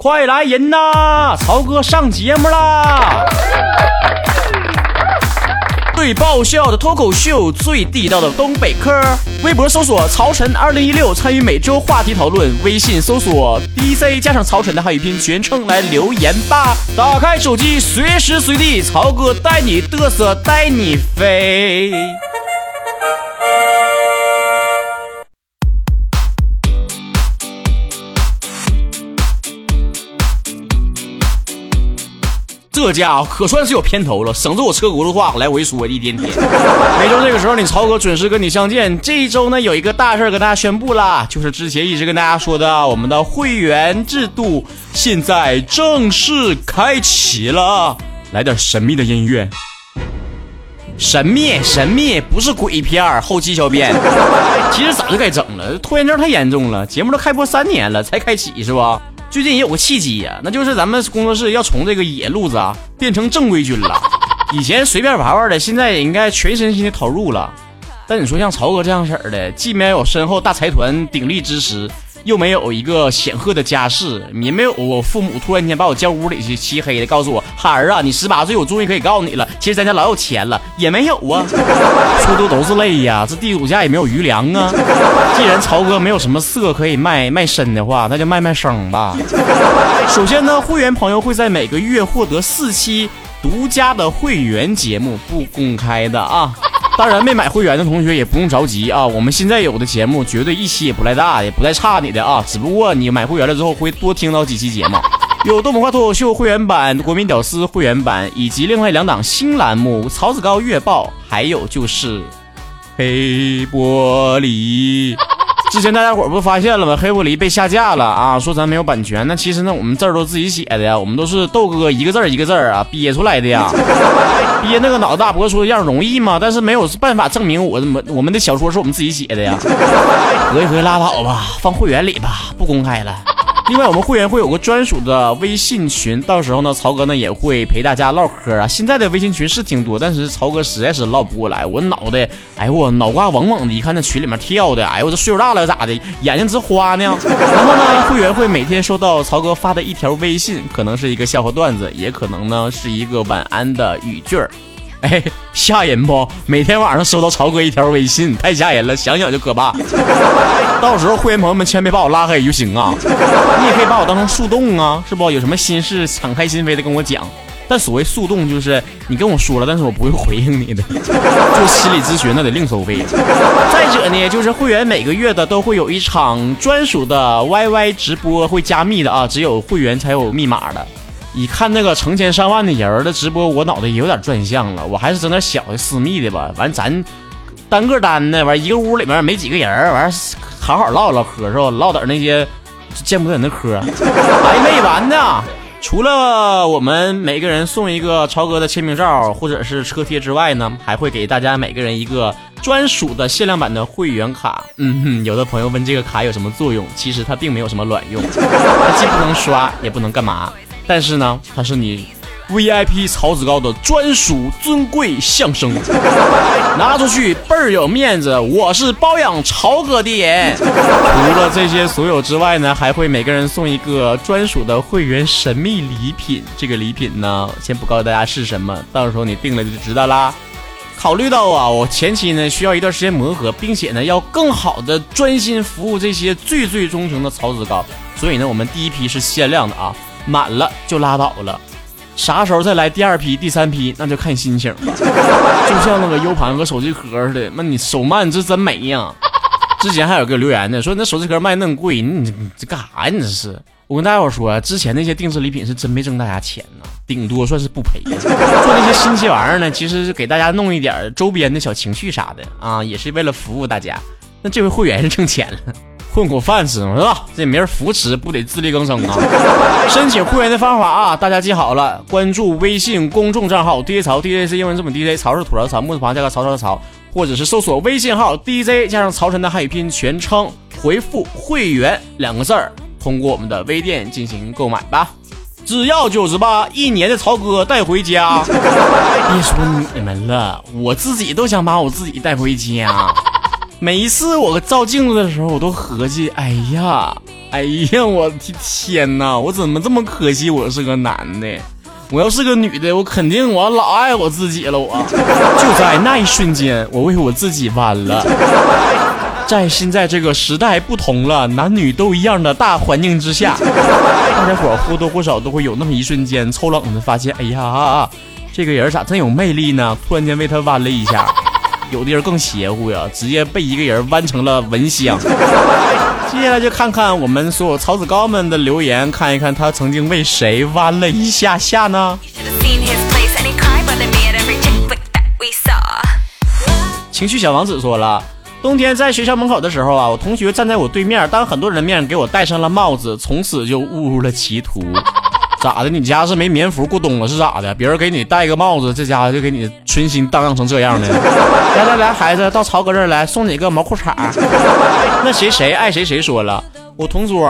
快来人呐！曹哥上节目啦！最爆笑的脱口秀，最地道的东北嗑。微博搜索“曹晨二零一六”，参与每周话题讨论。微信搜索 “dc” 加上曹晨”的汉语拼全称来留言吧。打开手机，随时随地，曹哥带你嘚瑟，带你飞。这家伙可算是有片头了，省着我车轱辘话来回说一天天。每周这个时候，你曹哥准时跟你相见。这一周呢，有一个大事跟大家宣布啦，就是之前一直跟大家说的，我们的会员制度现在正式开启了。来点神秘的音乐，神秘神秘，不是鬼片。后期小编，其实早就该整了，拖延症太严重了。节目都开播三年了才开启是吧？最近也有个契机呀，那就是咱们工作室要从这个野路子啊变成正规军了。以前随便玩玩的，现在也应该全身心的投入了。但你说像曹哥这样式儿的，既没有身后大财团鼎力支持。又没有一个显赫的家世，也没有我父母突然间把我叫屋里去漆黑的，告诉我孩儿啊，你十八岁，我终于可以告诉你了。其实咱家老有钱了，也没有啊，出都都是泪呀，这地主家也没有余粮啊。既然曹哥没有什么色可以卖卖身的话，那就卖卖声吧。首先呢，会员朋友会在每个月获得四期独家的会员节目，不公开的啊。当然，没买会员的同学也不用着急啊！我们现在有的节目绝对一期也不赖大，也不带差你的啊！只不过你买会员了之后会多听到几期节目，有动物化脱口秀会员版、国民屌丝会员版，以及另外两档新栏目《曹子高月报》，还有就是黑玻璃。之前大家伙不发现了吗？黑玻璃被下架了啊！说咱没有版权，那其实呢，我们字儿都自己写的呀，我们都是豆哥一个字儿一个字儿啊憋出来的呀。憋那个脑子大播出的样容易吗？但是没有办法证明我们我们的小说是我们自己写的呀。合一合拉倒吧，放会员里吧，不公开了。另外，我们会员会有个专属的微信群，到时候呢，曹哥呢也会陪大家唠嗑啊。现在的微信群是挺多，但是曹哥实在是唠不过来，我脑袋，哎呦我脑瓜嗡嗡的，一看那群里面跳的，哎呦我这岁数大了咋的，眼睛直花呢。然后呢，会员会每天收到曹哥发的一条微信，可能是一个笑话段子，也可能呢是一个晚安的语句儿。哎，吓人不？每天晚上收到曹哥一条微信，太吓人了，想想就可怕。到时候会员朋友们千万别把我拉黑就行啊！你也可以把我当成树洞啊，是不？有什么心事敞开心扉的跟我讲。但所谓速冻就是你跟我说了，但是我不会回应你的。做心理咨询那得另收费。再者呢，就是会员每个月的都会有一场专属的 YY 直播，会加密的啊，只有会员才有密码的。一看那个成千上万的人的直播，我脑袋也有点转向了。我还是整点小的私密的吧。完，咱单个单的，完一个屋里面没几个人，完好好唠唠嗑是吧？唠点那些见不得人的嗑。还没完呢，除了我们每个人送一个超哥的签名照或者是车贴之外呢，还会给大家每个人一个专属的限量版的会员卡。嗯哼，有的朋友问这个卡有什么作用？其实它并没有什么卵用，它既不能刷，也不能干嘛。但是呢，它是你 VIP 曹子高的专属尊贵象征，拿出去倍儿有面子。我是包养曹哥的人。除了这些所有之外呢，还会每个人送一个专属的会员神秘礼品。这个礼品呢，先不告诉大家是什么，到时候你定了就知道啦。考虑到啊，我前期呢需要一段时间磨合，并且呢要更好的专心服务这些最最忠诚的曹子高，所以呢，我们第一批是限量的啊。满了就拉倒了，啥时候再来第二批、第三批，那就看心情了。就像那个 U 盘和手机壳似的，那你手慢这真没呀。之前还有个留言呢，说那手机壳卖那么贵，你你这干啥呀？你这是？我跟大家伙说，之前那些定制礼品是真没挣大家钱呢，顶多算是不赔。做那些新奇玩意儿呢，其实是给大家弄一点周边的小情绪啥的啊，也是为了服务大家。那这回会员是挣钱了。混口饭吃嘛，是吧？这没人扶持，不得自力更生啊！申请会员的方法啊，大家记好了，关注微信公众账号 DJ 曹 DJ 是英文字母 DJ，曹是土槽曹，木字旁加个曹操的曹，或者是搜索微信号 DJ 加上曹晨的汉语拼音全称，回复会员两个字儿，通过我们的微店进行购买吧，只要九十八，一年的曹哥带回家。别说你们了，我自己都想把我自己带回家。每一次我照镜子的时候，我都合计，哎呀，哎呀，我的天哪！我怎么这么可惜？我是个男的，我要是个女的，我肯定我老爱我自己了。我就在那一瞬间，我为我自己弯了。在现在这个时代不同了，男女都一样的大环境之下，大家伙或多或少都会有那么一瞬间抽冷子，发现哎呀，这个人咋真有魅力呢？突然间为他弯了一下。有的人更邪乎呀，直接被一个人弯成了蚊香。接下来就看看我们所有曹子高们的留言，看一看他曾经为谁弯了一下下呢？情绪小王子说了。冬天在学校门口的时候啊，我同学站在我对面，当很多人面给我戴上了帽子，从此就误入了歧途。咋的？你家是没棉服过冬了是咋的？别人给你戴个帽子，这家伙就给你存心荡漾成这样的。来来来，孩子到曹哥这儿来，送你个毛裤衩。那谁谁爱谁谁说了，我同桌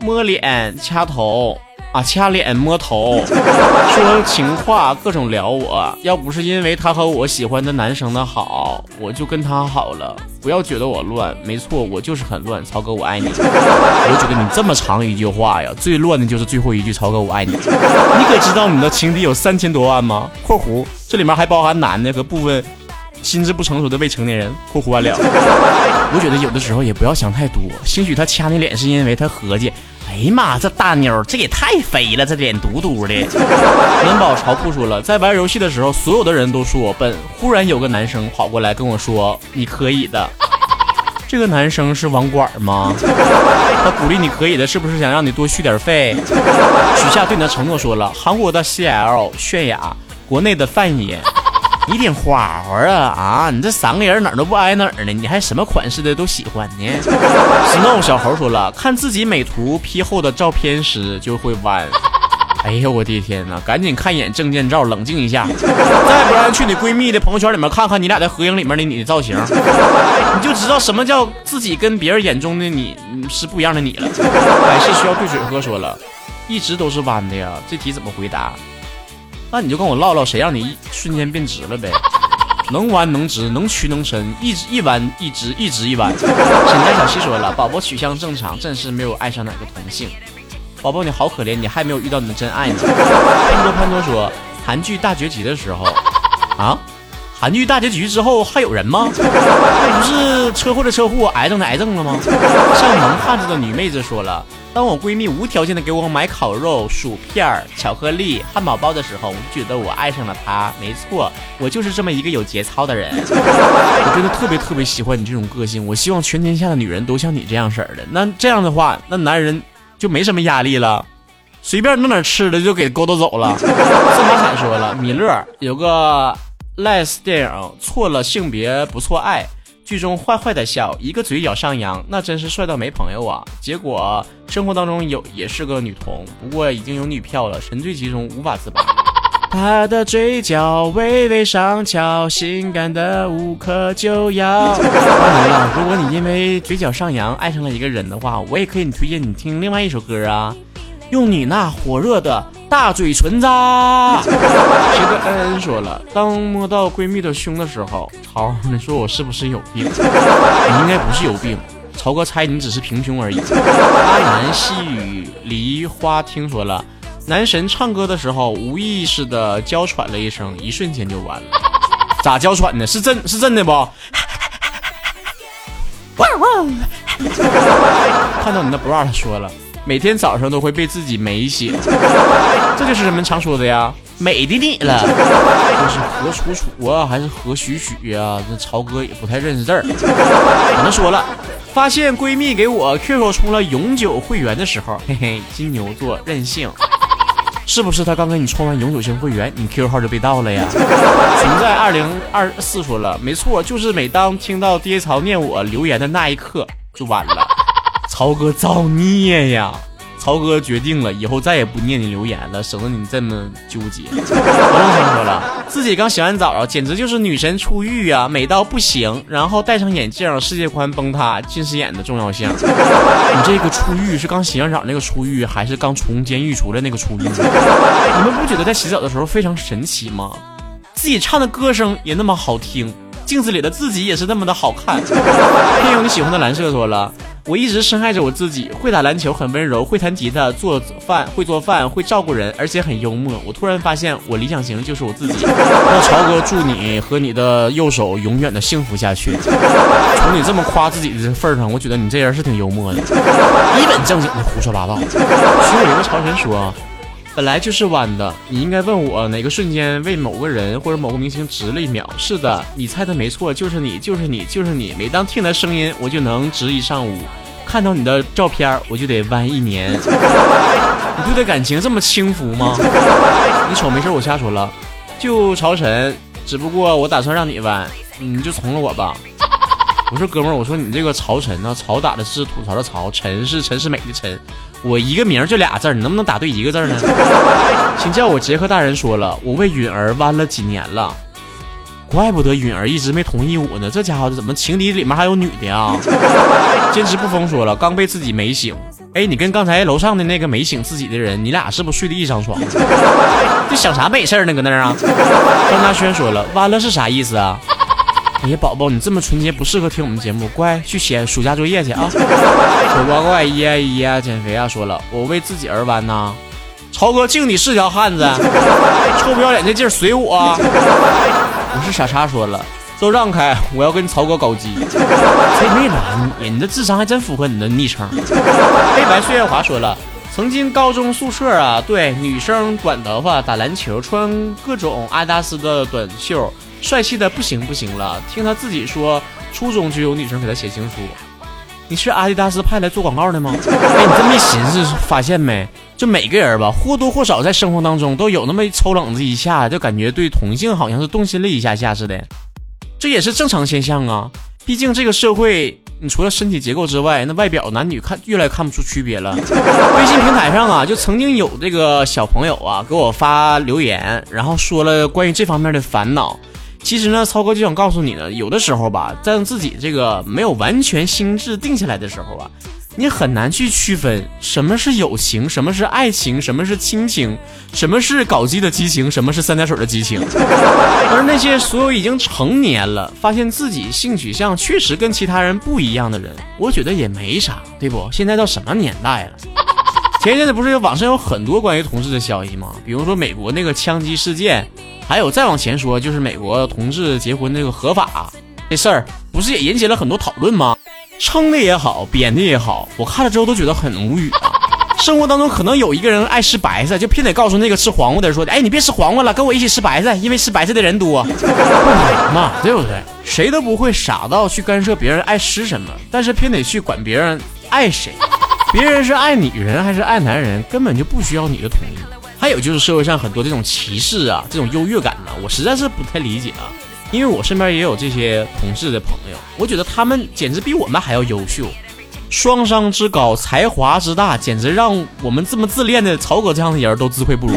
摸脸掐头。啊，掐脸摸头，说情话，各种撩我。要不是因为他和我喜欢的男生的好，我就跟他好了。不要觉得我乱，没错，我就是很乱。曹哥，我爱你。我觉得你这么长一句话呀，最乱的就是最后一句。曹哥，我爱你。你可知道你的情敌有三千多万吗？（括弧这里面还包含男的和部分心智不成熟的未成年人。）（括弧完了。）我觉得有的时候也不要想太多。兴许他掐你脸是因为他合计。哎呀妈，这大妞这也太肥了，这脸嘟嘟的。元宝潮铺说了，在玩游戏的时候，所有的人都说我笨。忽然有个男生跑过来跟我说：“你可以的。”这个男生是网管吗？他鼓励你可以的，是不是想让你多续点费？许下对你的承诺说了，韩国的 CL 泫雅，国内的范爷。你挺花花啊啊！你这三个人哪儿都不挨哪儿呢？你还什么款式的都喜欢呢？Snow 小猴说了，看自己美图 P 后的照片时就会弯。哎呀，我的天哪！赶紧看一眼证件照，冷静一下。再不然去你闺蜜的朋友圈里面看看你俩的合影里面的你的造型，你就知道什么叫自己跟别人眼中的你是不一样的你了。还是需要兑水喝。说了，一直都是弯的呀。这题怎么回答？那你就跟我唠唠，谁让你一瞬间变直了呗？能弯能直，能屈能伸，一直一弯一直，一直一弯。沈家小七说了，宝宝取向正常，暂时没有爱上哪个同性。宝宝你好可怜，你还没有遇到你的真爱呢。潘多潘多说，韩剧大结局的时候，啊，韩剧大结局之后还有人吗？那不是车祸的车祸，癌症的癌症了吗？像萌汉子的女妹子说了。当我闺蜜无条件的给我买烤肉、薯片、巧克力、汉堡包的时候，我就觉得我爱上了她。没错，我就是这么一个有节操的人。我真的特别特别喜欢你这种个性。我希望全天下的女人都像你这样式儿的。那这样的话，那男人就没什么压力了，随便弄点吃的就给勾搭走了。司马彩说了，米勒有个 less 电影，错了性别不错爱。剧中坏坏的笑，一个嘴角上扬，那真是帅到没朋友啊！结果生活当中有也是个女同，不过已经有女票了，沉醉其中无法自拔。他的嘴角微微上翘，性感的无可救药。当然了，如果你因为嘴角上扬爱上了一个人的话，我也可以推荐你听另外一首歌啊。用你那火热的大嘴唇子。谁的恩恩说了，当摸到闺蜜的胸的时候，曹，你说我是不是有病？你应该不是有病，曹哥猜你只是平胸而已。阿南细雨梨花听说了，男神唱歌的时候无意识的娇喘了一声，一瞬间就完了。咋娇喘呢？是真是真的不？看到你那 bra 说了。每天早上都会被自己美醒，这就是人们常说的呀，美的你了。这是何楚楚啊，还是何许许呀？这曹哥也不太认识字儿。可能说了，发现闺蜜给我 QQ 充了永久会员的时候，嘿嘿，金牛座任性，是不是？他刚给你充完永久性会员，你 QQ 号就被盗了呀？存在二零二四说了，没错，就是每当听到爹曹念我留言的那一刻，就完了。曹哥造孽呀！曹哥决定了，以后再也不念你留言了，省得你这么纠结。我想说了，自己刚洗完澡，简直就是女神出浴啊，美到不行。然后戴上眼镜，世界观崩塌，近视眼的重要性。你这个出浴是刚洗完澡那个出浴，还是刚从监狱出来那个出浴？你们不觉得在洗澡的时候非常神奇吗？自己唱的歌声也那么好听，镜子里的自己也是那么的好看。听友你喜欢的蓝色说了。我一直深爱着我自己，会打篮球，很温柔，会弹吉他，做饭，会做饭，会照顾人，而且很幽默。我突然发现，我理想型就是我自己。那曹哥，祝你和你的右手永远的幸福下去。从你这么夸自己的份上，我觉得你这人是挺幽默的，一本正经的胡说八道。其实有一个潮神说。本来就是弯的，你应该问我哪个瞬间为某个人或者某个明星值了一秒。是的，你猜的没错，就是你，就是你，就是你。每当听的声音，我就能值一上午；看到你的照片，我就得弯一年。你对待感情这么轻浮吗？你瞅没事，我瞎说了。就朝晨，只不过我打算让你弯，你就从了我吧。我说哥们儿，我说你这个曹晨呢，曹打的是吐槽的曹，陈是陈世美的陈，我一个名就俩字儿，你能不能打对一个字呢？请叫我杰克大人说了，我为允儿弯了几年了，怪不得允儿一直没同意我呢，这家伙怎么情敌里面还有女的啊？坚持不疯说了，刚被自己美醒，哎，你跟刚才楼上的那个没醒自己的人，你俩是不是睡的一张床？这想啥美事呢？搁那儿啊？张大轩说了，弯了是啥意思啊？哎呀，宝宝，你这么纯洁不适合听我们节目，乖，去写暑假作业去啊！丑乖乖，咿咿呀，减肥啊！说了，我为自己而弯呐。超哥，敬你是条汉子，臭不要脸的劲儿随我。我是傻叉，说了，都让开，我要跟曹哥搞基。谁没拦你？你的智商还真符合你的昵称。黑白岁月华说了，曾经高中宿舍啊，对，女生短头发打篮球，穿各种阿迪达斯的短袖。帅气的不行不行了，听他自己说，初中就有女生给他写情书。你是阿迪达斯派来做广告的吗？哎，你这么一寻思，发现没？就每个人吧，或多或少在生活当中都有那么一抽冷子一下，就感觉对同性好像是动心了一下下似的。这也是正常现象啊，毕竟这个社会，你除了身体结构之外，那外表男女看越来越看不出区别了。微信平台上啊，就曾经有这个小朋友啊给我发留言，然后说了关于这方面的烦恼。其实呢，超哥就想告诉你呢，有的时候吧，在自己这个没有完全心智定下来的时候啊，你很难去区分什么是友情，什么是爱情，什么是亲情，什么是搞基的激情，什么是三点水的激情。而那些所有已经成年了，发现自己性取向确实跟其他人不一样的人，我觉得也没啥，对不？现在到什么年代了？前一阵子不是有网上有很多关于同志的消息吗？比如说美国那个枪击事件。还有再往前说，就是美国同志结婚那个合法这事儿，不是也引起了很多讨论吗？撑的也好，编的也好，我看了之后都觉得很无语啊。生活当中可能有一个人爱吃白菜，就偏得告诉那个吃黄瓜的人说：“哎，你别吃黄瓜了，跟我一起吃白菜，因为吃白菜的人多。”不嘛，对不对？谁都不会傻到去干涉别人爱吃什么，但是偏得去管别人爱谁。别人是爱女人还是爱男人，根本就不需要你的同意。还有就是社会上很多这种歧视啊，这种优越感呢，我实在是不太理解啊。因为我身边也有这些同事的朋友，我觉得他们简直比我们还要优秀，双商之高，才华之大，简直让我们这么自恋的曹哥这样的人都自愧不如。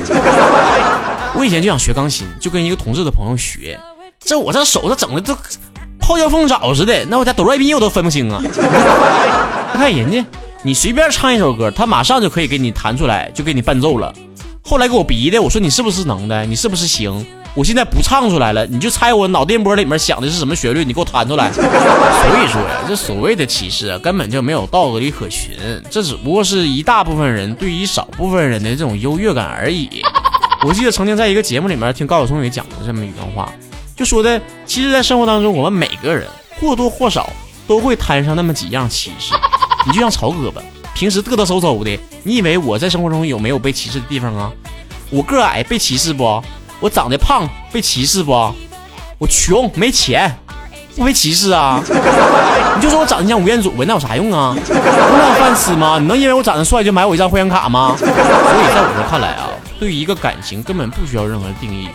我以前就想学钢琴，就跟一个同事的朋友学，这我这手这整的都泡椒凤爪似的，那我家哆来咪我都分不清啊。你看人家，你随便唱一首歌，他马上就可以给你弹出来，就给你伴奏了。后来给我逼的，我说你是不是能的？你是不是行？我现在不唱出来了，你就猜我脑电波里面想的是什么旋律，你给我弹出来。所以说呀，这所谓的歧视啊，根本就没有道理可循，这只不过是一大部分人对于少部分人的这种优越感而已。我记得曾经在一个节目里面听高晓松也讲过这么一段话，就说的，其实，在生活当中，我们每个人或多或少都会摊上那么几样歧视。你就像曹哥吧。平时嘚嘚嗖嗖的，你以为我在生活中有没有被歧视的地方啊？我个矮被歧视不？我长得胖被歧视不？我穷没钱不被歧视啊？你就说我长得像吴彦祖呗，那有啥用啊？我能饭吃吗？你能因为我长得帅就买我一张会员卡吗？所以在我这看来啊，对于一个感情根本不需要任何定义，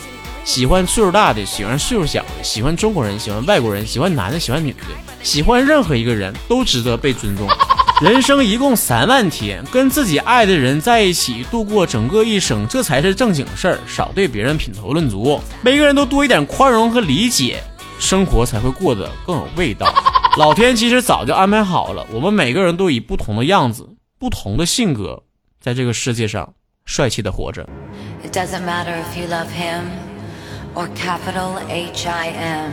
喜欢岁数大的，喜欢岁数小的，喜欢中国人，喜欢外国人，喜欢男的，喜欢女的，喜欢任何一个人都值得被尊重。人生一共三万天，跟自己爱的人在一起度过整个一生，这才是正经事儿。少对别人品头论足，每个人都多一点宽容和理解，生活才会过得更有味道。老天其实早就安排好了，我们每个人都以不同的样子、不同的性格，在这个世界上帅气的活着。It doesn't matter if you love him or capital H I M.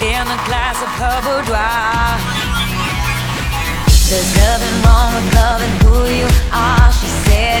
in a glass of her boudoir. There's nothing wrong with loving who you are, she said.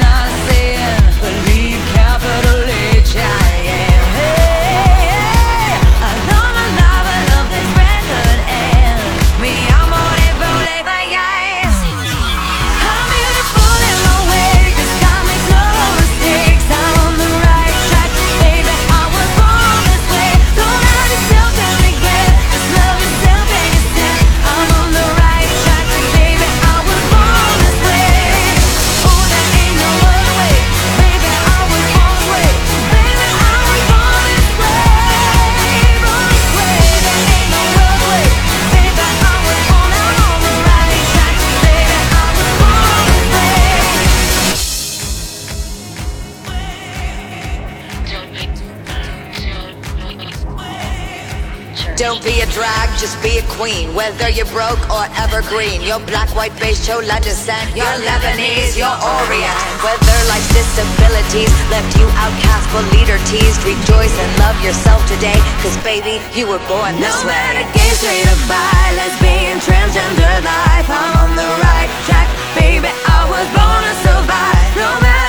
be a drag, just be a queen. Whether you're broke or evergreen, your black, white, beige, chola descent, you're Lebanese, your Orient. Whether life's disabilities left you outcast but leader teased, rejoice and love yourself today, cause baby, you were born this no way. No matter gay, straight or bi, lesbian, transgender life, I'm on the right track, baby, I was born to survive. No matter